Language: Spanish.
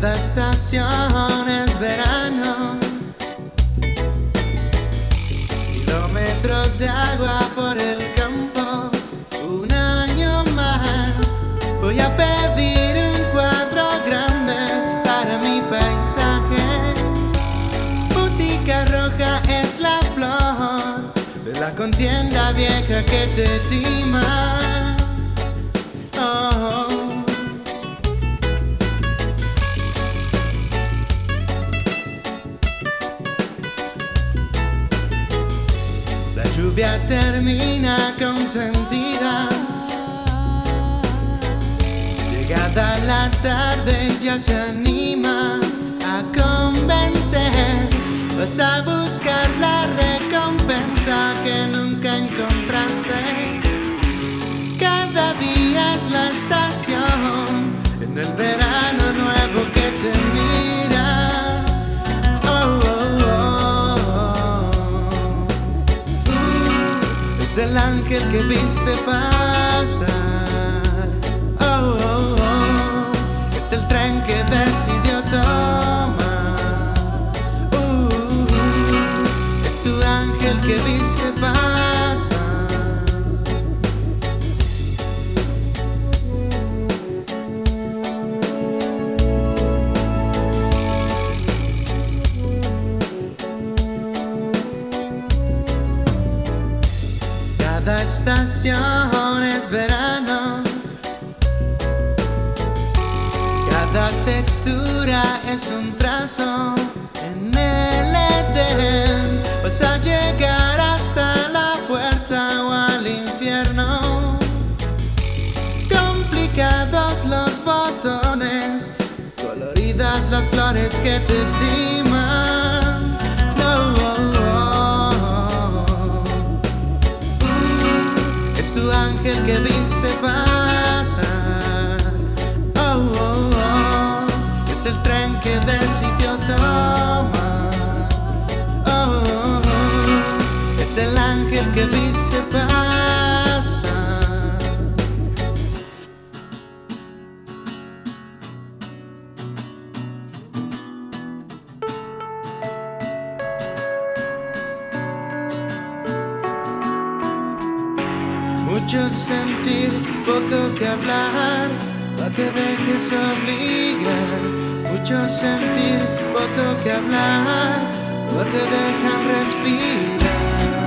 es verano. Kilómetros de agua por el campo, un año más. Voy a pedir un cuadro grande para mi paisaje. Música roja es la flor de la contienda vieja que te tima. Oh. La termina consentida. Llegada la tarde ya se anima a convencer. Vas a buscar la Es el ángel que viste pasar. Oh, oh, oh. Es el tren que decidió es verano. Cada textura es un trazo en el Edén. Vas a llegar hasta la puerta o al infierno. Complicados los botones, coloridas las flores que te timan. Ángel que viste pasar. Oh, oh, oh, es el tren que decidió tomar. Oh, oh, oh, es el ángel que viste pasar. Mucho sentir, poco que hablar, no te dejes obligar. Mucho sentir, poco que hablar, no te dejan respirar.